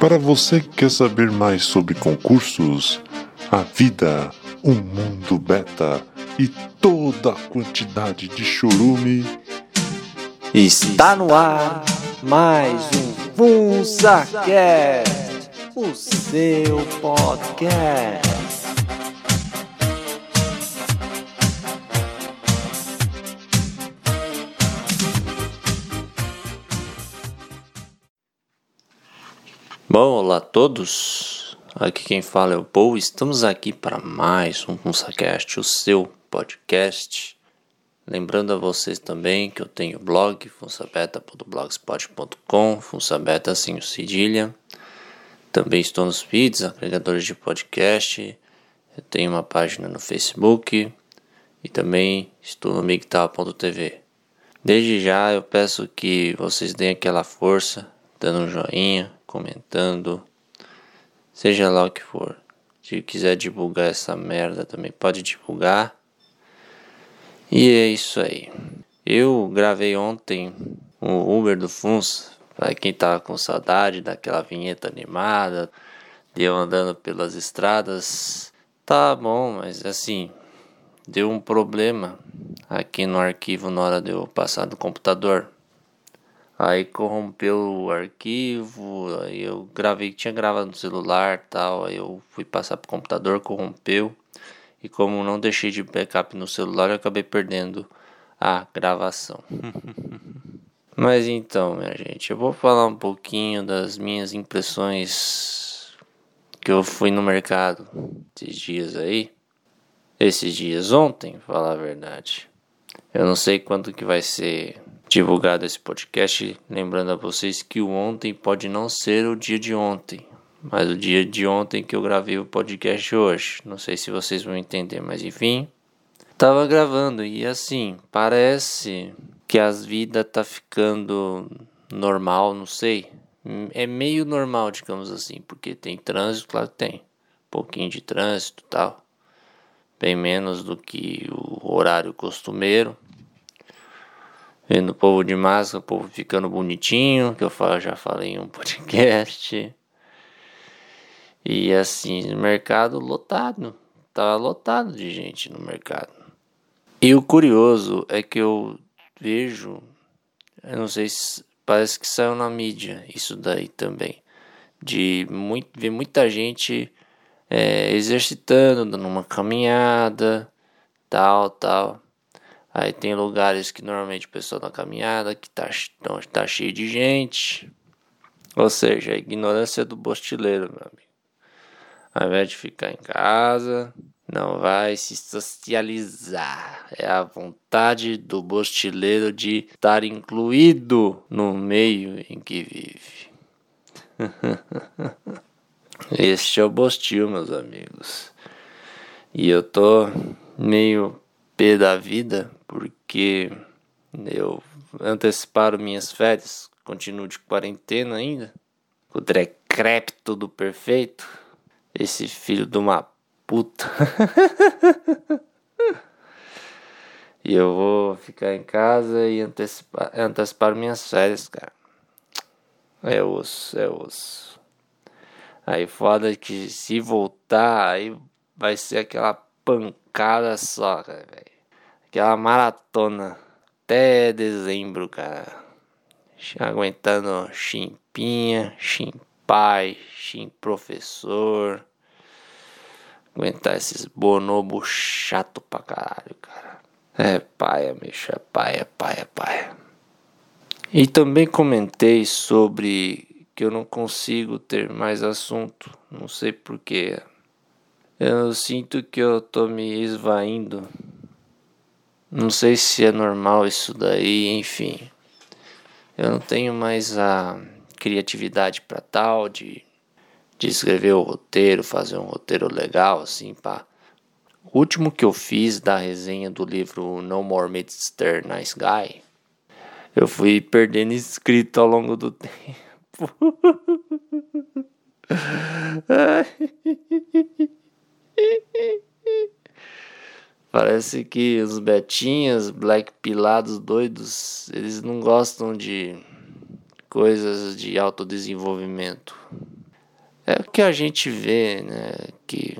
Para você que quer saber mais sobre concursos, a vida, o mundo beta e toda a quantidade de chorume, Está no ar mais um FunsaCast, o seu podcast. Bom, olá a todos. Aqui quem fala é o Paul. Estamos aqui para mais um FunsaCast, o seu podcast. Lembrando a vocês também que eu tenho blog funsabeta.blogspot.com, funsabeta sem o cedilha. Também estou nos feeds, agregadores de podcast. Eu tenho uma página no Facebook e também estou no migtal.tv. Desde já eu peço que vocês deem aquela força, dando um joinha, comentando, seja lá o que for. Se quiser divulgar essa merda também pode divulgar. E é isso aí. Eu gravei ontem o Uber do Funs, para quem tava com saudade daquela vinheta animada, de eu andando pelas estradas. Tá bom, mas assim, deu um problema aqui no arquivo na hora de eu passar do computador. Aí corrompeu o arquivo, aí eu gravei, tinha gravado no celular tal, aí eu fui passar pro computador, corrompeu. E como não deixei de backup no celular, eu acabei perdendo a gravação. Mas então, minha gente, eu vou falar um pouquinho das minhas impressões que eu fui no mercado esses dias aí. Esses dias ontem, falar a verdade. Eu não sei quando que vai ser divulgado esse podcast, lembrando a vocês que o ontem pode não ser o dia de ontem, mas o dia de ontem que eu gravei o podcast hoje. Não sei se vocês vão entender, mas enfim. Tava gravando e assim, parece que as vidas tá ficando normal, não sei. É meio normal, digamos assim, porque tem trânsito, claro que tem. Um pouquinho de trânsito tal. Bem menos do que o horário costumeiro. Vendo o povo de máscara, o povo ficando bonitinho, que eu já falei em um podcast. E assim, mercado lotado. Tava lotado de gente no mercado. E o curioso é que eu vejo, eu não sei se parece que saiu na mídia isso daí também, de muito, ver muita gente é, exercitando, dando uma caminhada, tal, tal. Aí tem lugares que normalmente o pessoal na caminhada que tá, tá cheio de gente. Ou seja, a ignorância do bostileiro, meu amigo. Ao invés de ficar em casa, não vai se socializar. É a vontade do bostileiro de estar incluído no meio em que vive. este é o bostil, meus amigos. E eu tô meio da vida porque eu anteciparam minhas férias, continuo de quarentena ainda. O decrépito do perfeito. Esse filho de uma puta. e eu vou ficar em casa e antecipar, antecipar minhas férias, cara. É osso, é osso. Aí foda que se voltar, aí vai ser aquela pancada só, cara, velho. Aquela maratona até dezembro, cara. Aguentando chimpinha, chimpinha pai, xim professor. Aguentar esses bonobo chato pra caralho, cara. É paia, bicho, é paia, paia, paia. E também comentei sobre que eu não consigo ter mais assunto. Não sei porquê. Eu sinto que eu tô me esvaindo. Não sei se é normal isso daí, enfim. Eu não tenho mais a criatividade para tal, de, de escrever o roteiro, fazer um roteiro legal, assim, pá. O último que eu fiz da resenha do livro No More Mr. Nice Guy, eu fui perdendo inscrito ao longo do tempo. Parece que os betinhas, black pilados doidos, eles não gostam de coisas de autodesenvolvimento. que a gente vê, né, que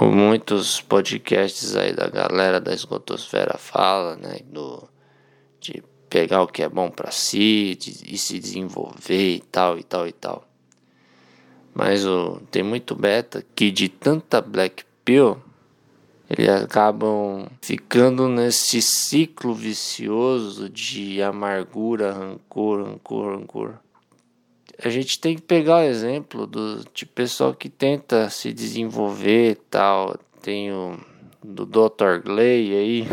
muitos podcasts aí da galera da esgotosfera fala, né, do de pegar o que é bom para si de, e se desenvolver e tal e tal e tal. Mas o, tem muito beta que de tanta black pill eles acabam ficando nesse ciclo vicioso de amargura, rancor, rancor, rancor. A gente tem que pegar o exemplo do de pessoal que tenta se desenvolver tal. Tem o do Dr. Glay aí,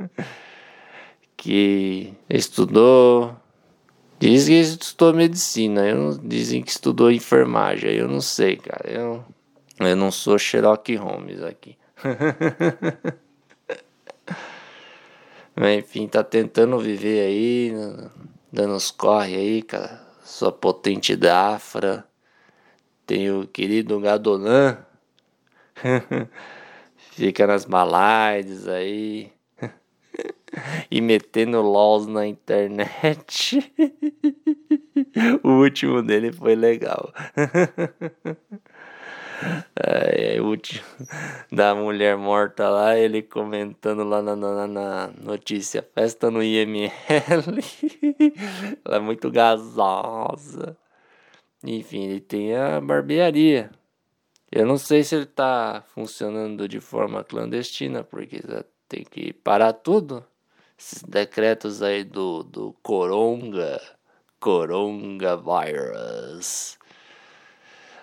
que estudou. Diz que estudou medicina, eu dizem que estudou enfermagem, eu não sei, cara. Eu, eu não sou Sherlock Holmes aqui. Enfim, tá tentando viver aí, dando os corre aí, cara. Sua potente Dafra. Tem o querido Gadolan. Fica nas baladas aí. e metendo LOLs na internet. o último dele foi legal. É, é, último da mulher morta lá, ele comentando lá na, na, na notícia, festa no IML. Ela é muito gasosa. Enfim, ele tem a barbearia. Eu não sei se ele tá funcionando de forma clandestina, porque tem que parar tudo. Esses decretos aí do, do Coronga, Coronga Virus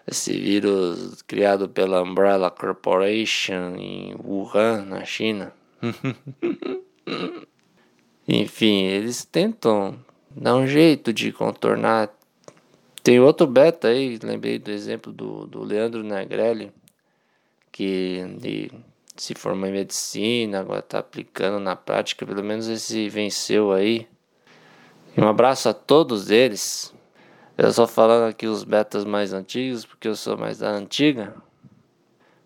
esse vírus criado pela Umbrella Corporation em Wuhan, na China. Enfim, eles tentam dar um jeito de contornar. Tem outro beta aí, lembrei do exemplo do, do Leandro Negrelli, que ele se formou em medicina, agora está aplicando na prática, pelo menos esse venceu aí. Um abraço a todos eles. Eu só falando aqui os betas mais antigos, porque eu sou mais da antiga.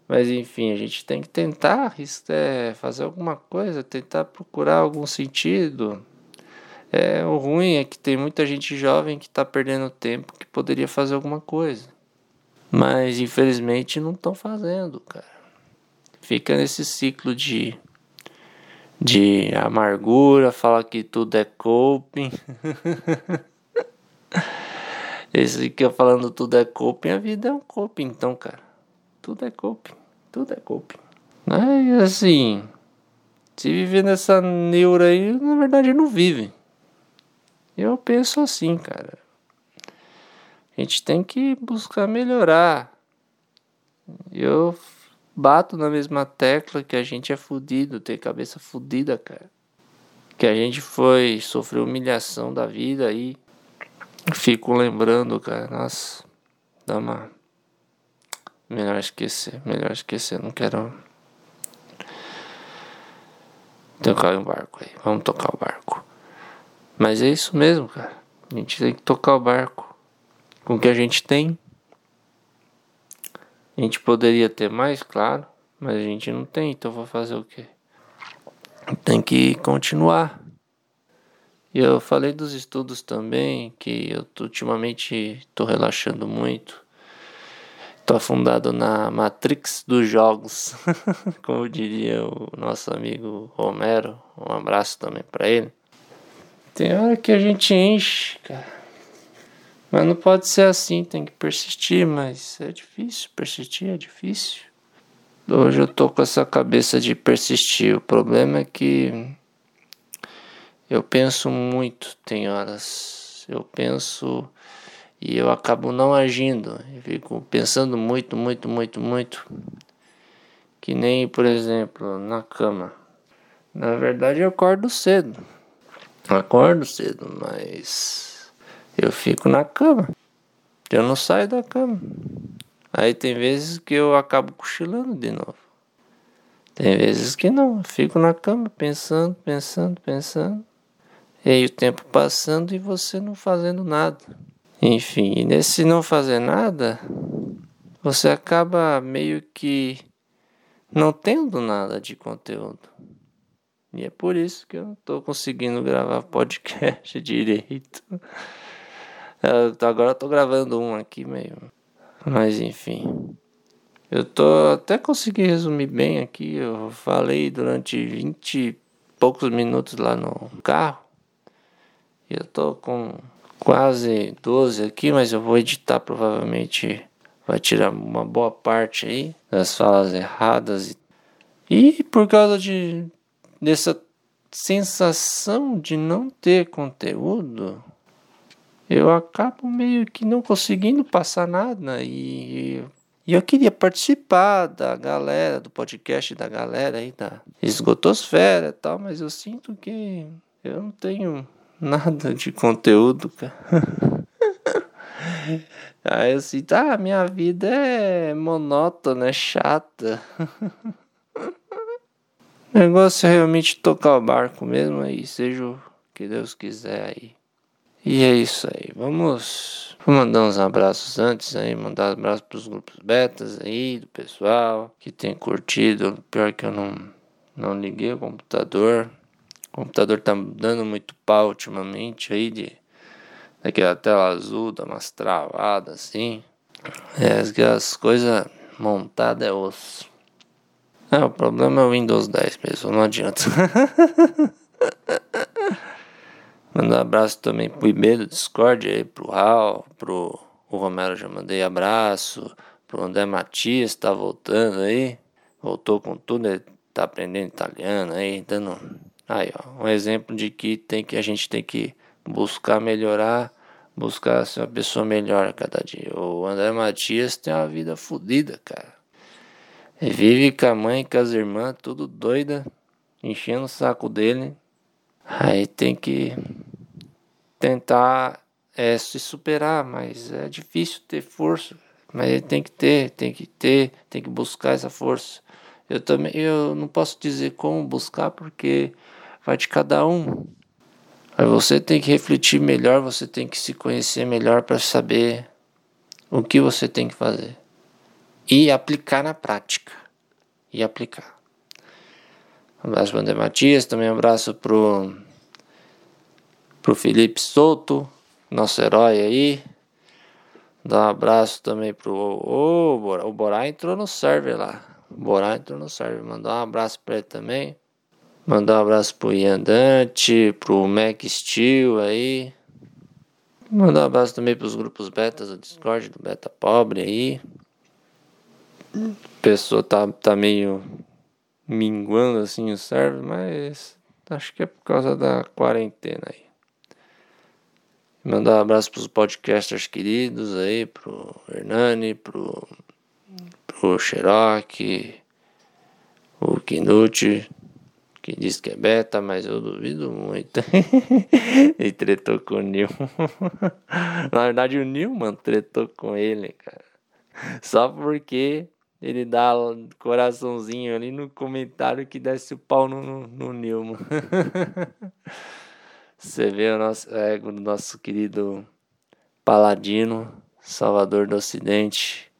Mas enfim, a gente tem que tentar é, fazer alguma coisa, tentar procurar algum sentido. É, o ruim é que tem muita gente jovem que está perdendo tempo que poderia fazer alguma coisa. Mas infelizmente não estão fazendo, cara. Fica nesse ciclo de, de amargura, fala que tudo é coping. Esse eu falando tudo é coping, a vida é um coping, então, cara. Tudo é coping, tudo é coping. Mas assim, se viver nessa neura aí, na verdade não vive. Eu penso assim, cara. A gente tem que buscar melhorar. Eu bato na mesma tecla que a gente é fudido, tem cabeça fudida, cara. Que a gente foi sofrer humilhação da vida aí. Fico lembrando, cara. Nossa, dá uma. Melhor esquecer, melhor esquecer. Não quero. Tocar um barco aí. Vamos tocar o barco. Mas é isso mesmo, cara. A gente tem que tocar o barco com o que a gente tem. A gente poderia ter mais, claro, mas a gente não tem, então vou fazer o quê? Tem que continuar. E eu falei dos estudos também, que eu tô, ultimamente estou relaxando muito. Estou afundado na Matrix dos jogos, como diria o nosso amigo Romero. Um abraço também para ele. Tem hora que a gente enche, cara. Mas não pode ser assim, tem que persistir, mas é difícil, persistir é difícil. Hoje eu tô com essa cabeça de persistir. O problema é que eu penso muito, tem horas. Eu penso e eu acabo não agindo. Eu fico pensando muito, muito, muito, muito. Que nem, por exemplo, na cama. Na verdade, eu acordo cedo. acordo cedo, mas eu fico na cama. Eu não saio da cama. Aí tem vezes que eu acabo cochilando de novo. Tem vezes que não, eu fico na cama pensando, pensando, pensando. E aí o tempo passando e você não fazendo nada. Enfim, nesse não fazer nada, você acaba meio que não tendo nada de conteúdo. E é por isso que eu não estou conseguindo gravar podcast direito. Eu, agora tô gravando um aqui meio. Mas enfim. Eu tô até consegui resumir bem aqui. Eu falei durante 20 e poucos minutos lá no carro. E eu tô com quase 12 aqui, mas eu vou editar provavelmente vai tirar uma boa parte aí das falas erradas. E por causa de dessa sensação de não ter conteúdo, eu acabo meio que não conseguindo passar nada. E, e eu queria participar da galera, do podcast da galera aí da esgotosfera e tal, mas eu sinto que eu não tenho nada de conteúdo, cara. Aí eu sinto, ah, minha vida é monótona, é chata. O negócio é realmente tocar o barco mesmo aí, seja o que Deus quiser aí. E é isso aí. Vamos, vou mandar uns abraços antes aí, mandar um abraços pros grupos betas aí, do pessoal que tem curtido. Pior que eu não, não liguei o computador. O computador tá dando muito pau ultimamente aí de daquela tela azul, dá umas travadas assim. É, as coisas montadas é osso. É, o problema é o Windows 10 mesmo, não adianta. Mandar um abraço também pro IB do Discord aí, pro Raul, pro o Romero já mandei abraço, pro André Matias tá voltando aí, voltou com tudo, ele tá aprendendo italiano aí, dando aí, ó, um exemplo de que tem que a gente tem que buscar melhorar, buscar ser uma pessoa melhor a cada dia. O André Matias tem uma vida fodida, cara. Vive com a mãe com as irmãs, tudo doida, enchendo o saco dele. Aí tem que tentar é, se superar, mas é difícil ter força. Mas ele tem que ter, tem que ter, tem que buscar essa força. Eu também, eu não posso dizer como buscar porque vai de cada um. Aí você tem que refletir melhor, você tem que se conhecer melhor para saber o que você tem que fazer e aplicar na prática. E aplicar. Um abraço para o André Matias, também um abraço pro, pro Felipe Souto, nosso herói aí. Dá um abraço também pro. Oh, o Borá, o Borá entrou no server lá. O Borá entrou no server. Mandar um abraço para ele também. Mandar um abraço pro Ian Dante, pro Mac Steel aí. Mandar um abraço também pros grupos betas do Discord, do Beta Pobre aí pessoa tá, tá meio minguando assim o server, mas acho que é por causa da quarentena aí. Mandar um abraço pros podcasters queridos aí, pro Hernani, pro, pro Xerox, o Kinuti, que diz que é beta, mas eu duvido muito. e tretou com o Nil. Na verdade, o Nilman tretou com ele, cara. Só porque ele dá coraçãozinho ali no comentário que desce o pau no, no, no Nilma. Você vê o nosso ego do nosso querido Paladino, Salvador do Ocidente,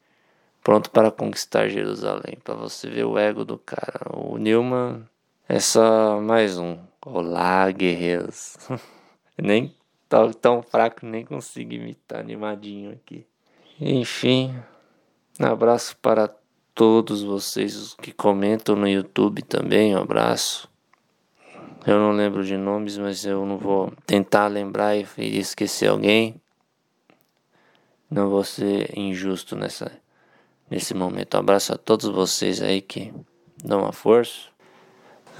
pronto para conquistar Jerusalém. Para você ver o ego do cara. O Nilman é só mais um. Olá, guerreiros. nem tão, tão fraco, nem consigo imitar animadinho aqui. Enfim, um abraço para todos vocês que comentam no YouTube também, um abraço. Eu não lembro de nomes, mas eu não vou tentar lembrar e esquecer alguém. Não vou ser injusto nessa, nesse momento. Um abraço a todos vocês aí que dão uma força.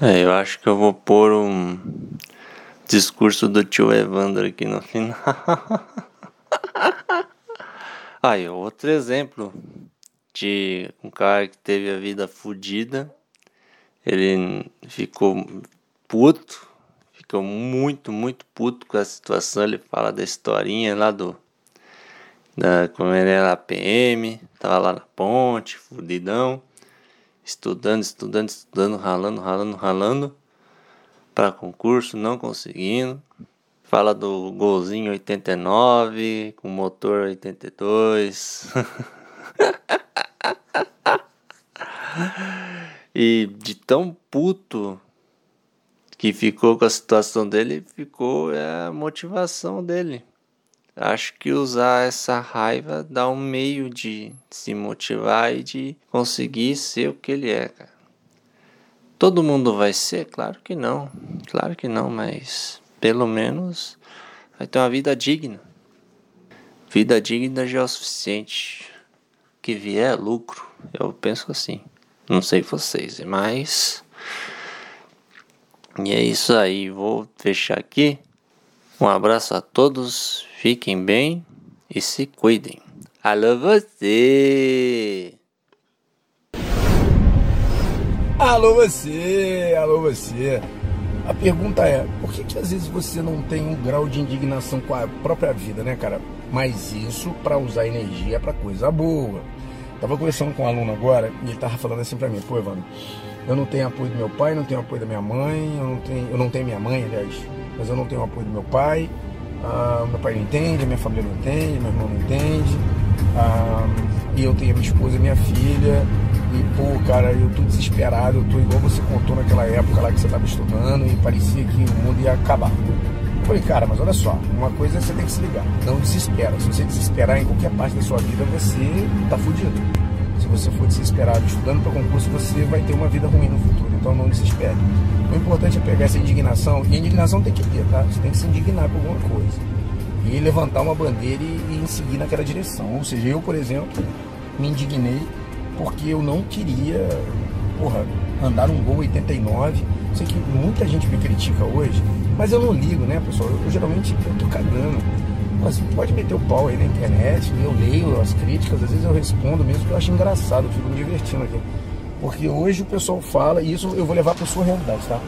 É, eu acho que eu vou pôr um discurso do tio Evandro aqui no final. Aí, outro exemplo de um cara que teve a vida fodida. Ele ficou puto, ficou muito, muito puto com a situação. Ele fala da historinha lá do. Da, como ele era PM, tava lá na ponte, fudidão, estudando, estudando, estudando, ralando, ralando, ralando, para concurso, não conseguindo. Fala do golzinho 89, com motor 82. e de tão puto que ficou com a situação dele, ficou é a motivação dele. Acho que usar essa raiva dá um meio de se motivar e de conseguir ser o que ele é, cara. Todo mundo vai ser? Claro que não. Claro que não, mas pelo menos vai ter uma vida digna. Vida digna já é o suficiente. Que vier é lucro. Eu penso assim. Não sei vocês, mas. E é isso aí. Vou fechar aqui. Um abraço a todos. Fiquem bem e se cuidem. Alô você! Alô você! Alô você! A pergunta é, por que, que às vezes você não tem um grau de indignação com a própria vida, né, cara? Mas isso para usar energia para coisa boa. Tava conversando com um aluno agora e ele tava falando assim para mim, pô, Evandro, eu não tenho apoio do meu pai, não tenho apoio da minha mãe, eu não tenho, eu não tenho minha mãe, aliás, mas eu não tenho apoio do meu pai, ah, meu pai não entende, minha família não entende, meu irmão não entende, ah, e eu tenho minha esposa e minha filha, e, pô, cara, eu tô desesperado, eu tô igual você contou naquela época lá que você tava estudando e parecia que o mundo ia acabar. Eu falei, cara, mas olha só, uma coisa é você tem que se ligar, não desespera. Se você desesperar em qualquer parte da sua vida, você tá fudido. Você for desesperado estudando para concurso, você vai ter uma vida ruim no futuro. Então não desespere. O importante é pegar essa indignação, e a indignação tem que ter, tá? Você tem que se indignar com alguma coisa. E levantar uma bandeira e, e seguir naquela direção. Ou seja, eu, por exemplo, me indignei porque eu não queria, porra, andar num Gol 89. Sei que muita gente me critica hoje, mas eu não ligo, né, pessoal? Eu, eu geralmente eu tô cagando. Mas pode meter o pau aí na internet, eu leio as críticas, às vezes eu respondo mesmo, que eu acho engraçado, eu fico me divertindo aqui. Porque hoje o pessoal fala, e isso eu vou levar para sua realidade, tá?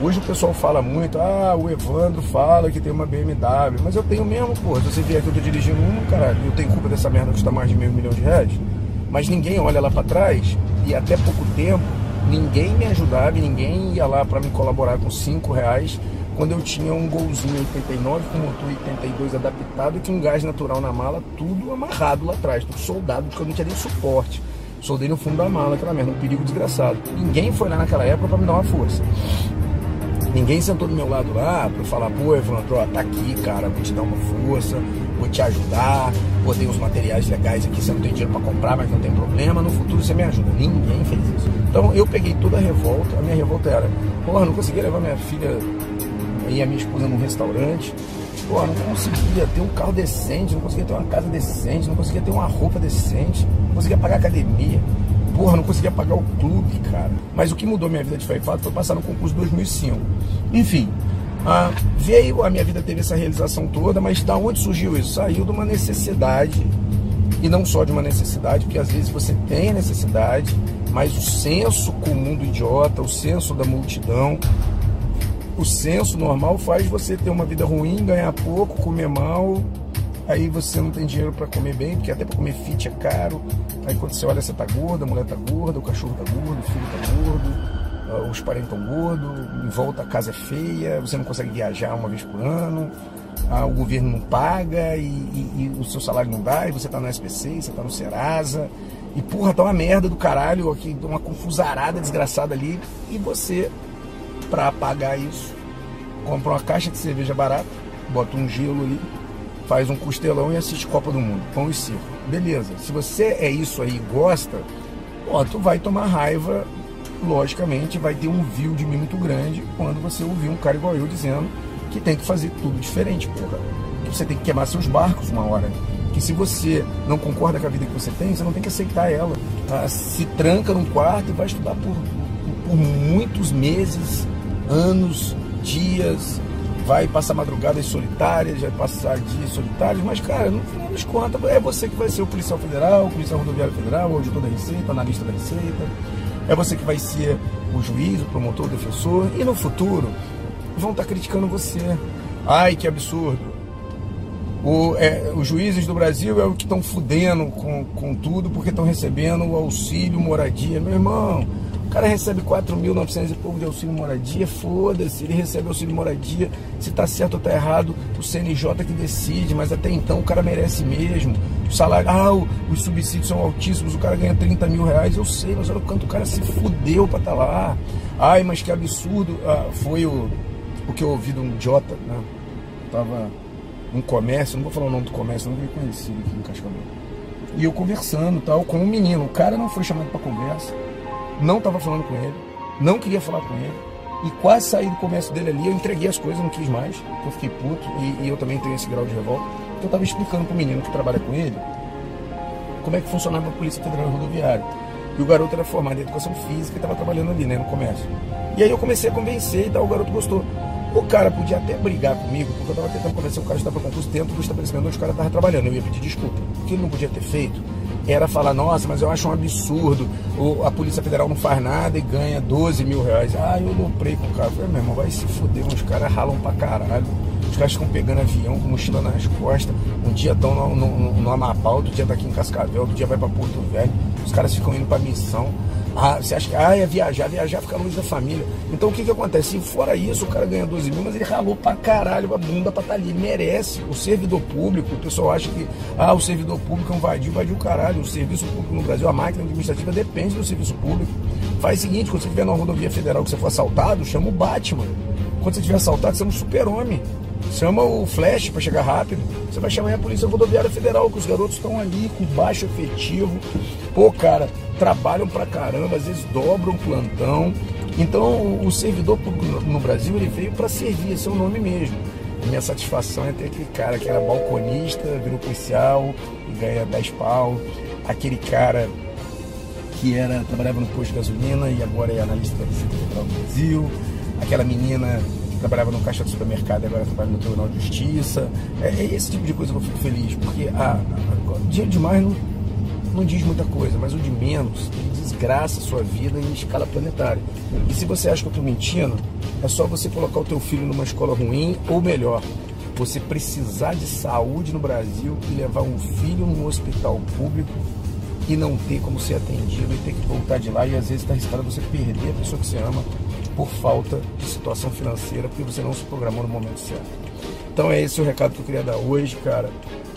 Hoje o pessoal fala muito, ah, o Evandro fala que tem uma BMW, mas eu tenho mesmo, pô. Se você vier aqui, eu tô dirigindo uma, caralho, eu tenho culpa dessa merda que custa mais de meio milhão de reais mas ninguém olha lá para trás e até pouco tempo ninguém me ajudava ninguém ia lá para me colaborar com 5 reais quando eu tinha um golzinho 89 com motor 82 adaptado e um gás natural na mala, tudo amarrado lá atrás, tudo soldado, porque eu não tinha nem suporte. Soldei no fundo da mala, aquela merda, um perigo desgraçado. Ninguém foi lá naquela época para me dar uma força. Ninguém sentou do meu lado lá para falar, pô, Evandro, ó, tá aqui, cara, vou te dar uma força, vou te ajudar, vou ter os materiais legais aqui, você não tem dinheiro para comprar, mas não tem problema, no futuro você me ajuda. Ninguém fez isso. Então eu peguei toda a revolta, a minha revolta era, porra, não conseguia levar minha filha e a minha esposa num restaurante, porra, não conseguia ter um carro decente, não conseguia ter uma casa decente, não conseguia ter uma roupa decente, não conseguia pagar academia porra, não conseguia pagar o clube, cara. Mas o que mudou minha vida de fato foi passar no concurso 2005. Enfim, veio, a minha vida teve essa realização toda, mas da onde surgiu isso? Saiu de uma necessidade, e não só de uma necessidade, porque às vezes você tem necessidade, mas o senso comum do idiota, o senso da multidão, o senso normal faz você ter uma vida ruim, ganhar pouco, comer mal, Aí você não tem dinheiro para comer bem, porque até para comer fit é caro. Aí quando você olha, você tá gorda, a mulher tá gorda, o cachorro tá gordo, o filho tá gordo, uh, os parentes estão gordos, em volta a casa é feia, você não consegue viajar uma vez por ano, uh, o governo não paga e, e, e, o seu salário não dá, e você tá no SPC, você tá no Serasa. E porra, tá uma merda do caralho, aqui, uma confusarada desgraçada ali. E você, para pagar isso, compra uma caixa de cerveja barata, bota um gelo ali, faz um costelão e assiste Copa do Mundo, pão e circo. Beleza. Se você é isso aí e gosta, ó, tu vai tomar raiva, logicamente, vai ter um view de mim muito grande quando você ouvir um cara igual eu dizendo que tem que fazer tudo diferente, porra. Que você tem que queimar seus barcos uma hora. Que se você não concorda com a vida que você tem, você não tem que aceitar ela. Tá? Se tranca num quarto e vai estudar por, por muitos meses, anos, dias, vai passar madrugadas solitárias, vai passar dias solitários, mas, cara, no final das contas, é você que vai ser o policial federal, o policial rodoviário federal, o auditor da Receita, analista da Receita. É você que vai ser o juiz, o promotor, o defensor. E no futuro, vão estar criticando você. Ai, que absurdo. O, é, os juízes do Brasil é o que estão fudendo com, com tudo porque estão recebendo o auxílio moradia. Meu irmão, o cara recebe 4.900 e pouco de auxílio moradia, foda-se, ele recebe auxílio moradia, se tá certo ou tá errado, o CNJ que decide, mas até então o cara merece mesmo. O salário, ah, os subsídios são altíssimos, o cara ganha 30 mil reais, eu sei, mas olha o quanto o cara se fudeu pra tá lá. Ai, mas que absurdo. Ah, foi o, o que eu ouvi de um idiota, né? Eu tava um comércio, não vou falar o nome do comércio, não vou conhecido aqui no Cascavel. E eu conversando tal, com um menino. O cara não foi chamado para conversa, não estava falando com ele, não queria falar com ele. E quase saí do comércio dele ali, eu entreguei as coisas, não quis mais, eu fiquei puto e, e eu também tenho esse grau de revolta. Então eu tava explicando pro menino que trabalha com ele como é que funcionava a Polícia Federal Rodoviária. E o garoto era formado em educação física e estava trabalhando ali, né, no comércio. E aí eu comecei a convencer e tal, o garoto gostou. O cara podia até brigar comigo, porque eu estava tentando convencer o cara que estava concurso dentro do estabelecimento onde o cara estava trabalhando. Eu ia pedir desculpa. O que ele não podia ter feito era falar, nossa, mas eu acho um absurdo, a Polícia Federal não faz nada e ganha 12 mil reais. Ah, eu loprei com o cara. Falei, meu irmão, vai se fuder, os caras ralam pra caralho. Os caras ficam pegando avião com mochila nas costas. Um dia estão no, no, no Amapá, outro dia tá aqui em Cascavel, outro dia vai para Porto Velho. Os caras ficam indo pra missão. Ah, você acha que ah, é viajar, viajar fica longe da família. Então o que que acontece? fora isso, o cara ganha 12 mil, mas ele ralou pra caralho a bunda pra estar tá ali. Merece. O servidor público, o pessoal acha que ah, o servidor público é um vadio, vadio caralho. O serviço público no Brasil, a máquina administrativa depende do serviço público. Faz o seguinte, quando você estiver na rodovia federal que você for assaltado, chama o Batman. Quando você estiver assaltado, você é um super-homem. Chama o Flash para chegar rápido. Você vai chamar a Polícia Rodoviária Federal, que os garotos estão ali com baixo efetivo. Pô, cara, trabalham pra caramba, às vezes dobram plantão. Então, o servidor no Brasil ele veio para servir, esse é o nome mesmo. minha satisfação é ter aquele cara que era balconista, virou policial e ganha 10 pau. Aquele cara que era trabalhava no posto de gasolina e agora é analista do Brasil. Aquela menina trabalhava no caixa do supermercado e agora trabalha no Tribunal de Justiça. É, é, esse tipo de coisa que eu fico feliz, porque a, a, dinheiro demais não, não diz muita coisa, mas o de menos desgraça a sua vida em escala planetária. E se você acha que eu estou mentindo, é só você colocar o teu filho numa escola ruim, ou melhor, você precisar de saúde no Brasil e levar um filho num hospital público e não ter como ser atendido e ter que voltar de lá e às vezes está arriscado você perder a pessoa que você ama por falta de situação financeira, porque você não se programou no momento certo. Então é esse o recado que eu queria dar hoje, cara.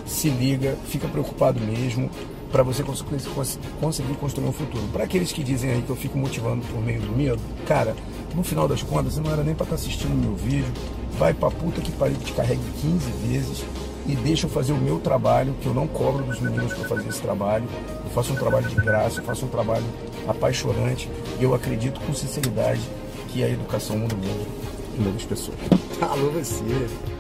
Se liga, fica preocupado mesmo para você conseguir construir um futuro. Para aqueles que dizem aí que eu fico motivando por meio do medo, cara, no final das contas, não era nem para estar tá assistindo meu vídeo. Vai pra puta que pariu te carregue 15 vezes e deixa eu fazer o meu trabalho, que eu não cobro dos meninos para fazer esse trabalho. Eu faço um trabalho de graça, eu faço um trabalho apaixonante e eu acredito com sinceridade que a educação muda o mundo e muda as pessoas. Alô, você!